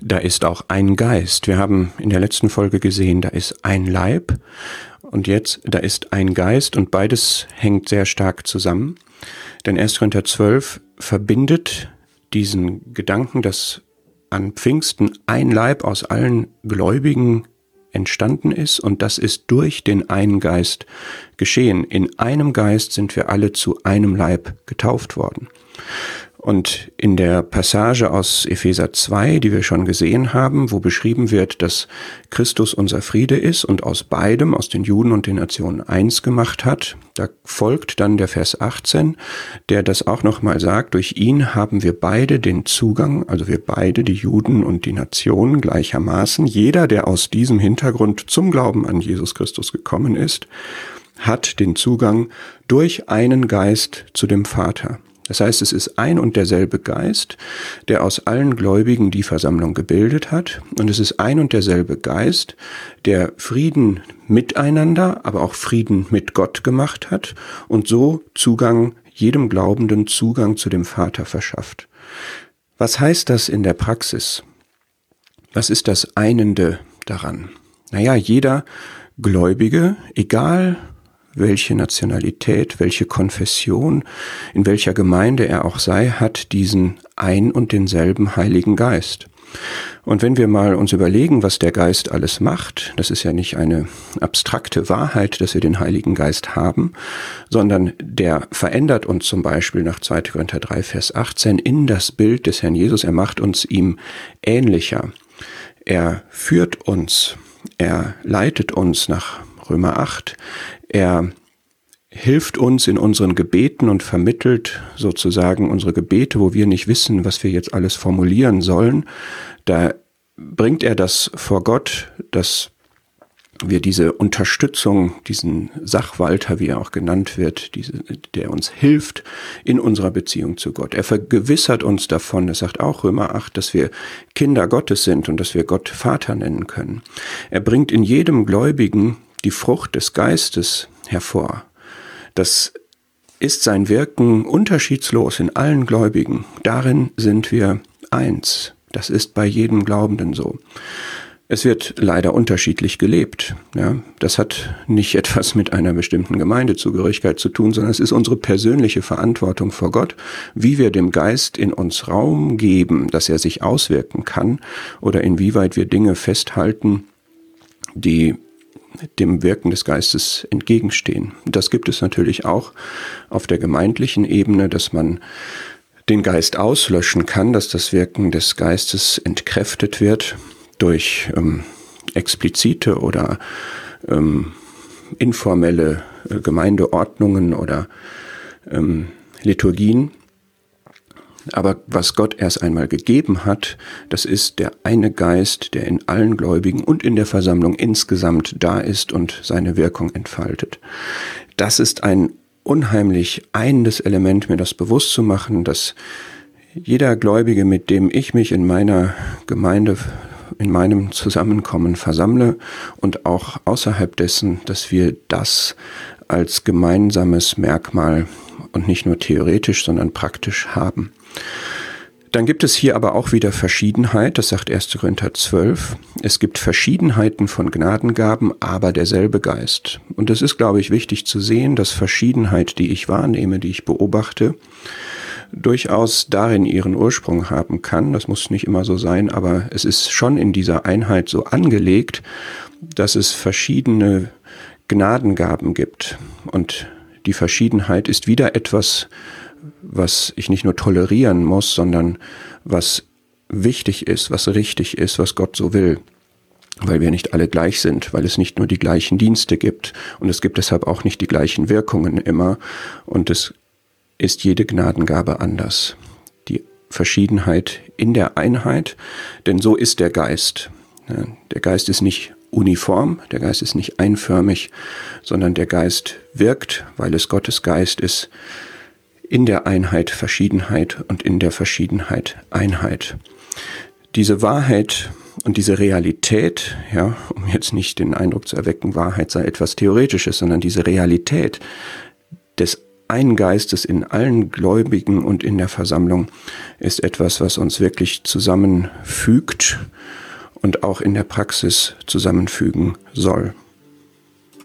da ist auch ein Geist. Wir haben in der letzten Folge gesehen, da ist ein Leib und jetzt, da ist ein Geist und beides hängt sehr stark zusammen. Denn 1. Korinther 12 verbindet diesen Gedanken, dass an Pfingsten ein Leib aus allen Gläubigen entstanden ist und das ist durch den einen Geist geschehen. In einem Geist sind wir alle zu einem Leib getauft worden. Und in der Passage aus Epheser 2, die wir schon gesehen haben, wo beschrieben wird, dass Christus unser Friede ist und aus beidem, aus den Juden und den Nationen eins gemacht hat, da folgt dann der Vers 18, der das auch nochmal sagt, durch ihn haben wir beide den Zugang, also wir beide, die Juden und die Nationen gleichermaßen, jeder, der aus diesem Hintergrund zum Glauben an Jesus Christus gekommen ist, hat den Zugang durch einen Geist zu dem Vater. Das heißt, es ist ein und derselbe Geist, der aus allen Gläubigen die Versammlung gebildet hat. Und es ist ein und derselbe Geist, der Frieden miteinander, aber auch Frieden mit Gott gemacht hat und so Zugang, jedem Glaubenden Zugang zu dem Vater verschafft. Was heißt das in der Praxis? Was ist das Einende daran? Naja, jeder Gläubige, egal welche Nationalität, welche Konfession, in welcher Gemeinde er auch sei, hat diesen ein und denselben Heiligen Geist. Und wenn wir mal uns überlegen, was der Geist alles macht, das ist ja nicht eine abstrakte Wahrheit, dass wir den Heiligen Geist haben, sondern der verändert uns zum Beispiel nach 2. Korinther 3, Vers 18 in das Bild des Herrn Jesus. Er macht uns ihm ähnlicher. Er führt uns, er leitet uns nach Römer 8. Er hilft uns in unseren Gebeten und vermittelt sozusagen unsere Gebete, wo wir nicht wissen, was wir jetzt alles formulieren sollen. Da bringt er das vor Gott, dass wir diese Unterstützung, diesen Sachwalter, wie er auch genannt wird, diese, der uns hilft in unserer Beziehung zu Gott. Er vergewissert uns davon, das sagt auch Römer 8, dass wir Kinder Gottes sind und dass wir Gott Vater nennen können. Er bringt in jedem Gläubigen die Frucht des Geistes hervor. Das ist sein Wirken unterschiedslos in allen Gläubigen. Darin sind wir eins. Das ist bei jedem Glaubenden so. Es wird leider unterschiedlich gelebt. Ja, das hat nicht etwas mit einer bestimmten Gemeindezugehörigkeit zu tun, sondern es ist unsere persönliche Verantwortung vor Gott, wie wir dem Geist in uns Raum geben, dass er sich auswirken kann oder inwieweit wir Dinge festhalten, die dem Wirken des Geistes entgegenstehen. Das gibt es natürlich auch auf der gemeindlichen Ebene, dass man den Geist auslöschen kann, dass das Wirken des Geistes entkräftet wird durch ähm, explizite oder ähm, informelle äh, Gemeindeordnungen oder ähm, Liturgien. Aber was Gott erst einmal gegeben hat, das ist der eine Geist, der in allen Gläubigen und in der Versammlung insgesamt da ist und seine Wirkung entfaltet. Das ist ein unheimlich einendes Element, mir das bewusst zu machen, dass jeder Gläubige, mit dem ich mich in meiner Gemeinde in meinem Zusammenkommen versammle und auch außerhalb dessen, dass wir das als gemeinsames Merkmal und nicht nur theoretisch, sondern praktisch haben. Dann gibt es hier aber auch wieder Verschiedenheit, das sagt 1. Korinther 12. Es gibt Verschiedenheiten von Gnadengaben, aber derselbe Geist. Und es ist, glaube ich, wichtig zu sehen, dass Verschiedenheit, die ich wahrnehme, die ich beobachte, durchaus darin ihren Ursprung haben kann. Das muss nicht immer so sein, aber es ist schon in dieser Einheit so angelegt, dass es verschiedene Gnadengaben gibt. Und die Verschiedenheit ist wieder etwas, was ich nicht nur tolerieren muss, sondern was wichtig ist, was richtig ist, was Gott so will. Weil wir nicht alle gleich sind, weil es nicht nur die gleichen Dienste gibt und es gibt deshalb auch nicht die gleichen Wirkungen immer und es ist jede Gnadengabe anders. Die Verschiedenheit in der Einheit, denn so ist der Geist. Der Geist ist nicht uniform, der Geist ist nicht einförmig, sondern der Geist wirkt, weil es Gottes Geist ist, in der Einheit Verschiedenheit und in der Verschiedenheit Einheit. Diese Wahrheit und diese Realität, ja, um jetzt nicht den Eindruck zu erwecken, Wahrheit sei etwas Theoretisches, sondern diese Realität des einen Geistes in allen Gläubigen und in der Versammlung ist etwas, was uns wirklich zusammenfügt und auch in der Praxis zusammenfügen soll.